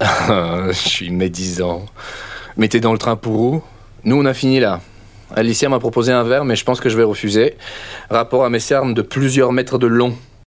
je suis médisant. Mettez dans le train pour où? Nous, on a fini là. Alicia m'a proposé un verre, mais je pense que je vais refuser. Rapport à mes cernes de plusieurs mètres de long.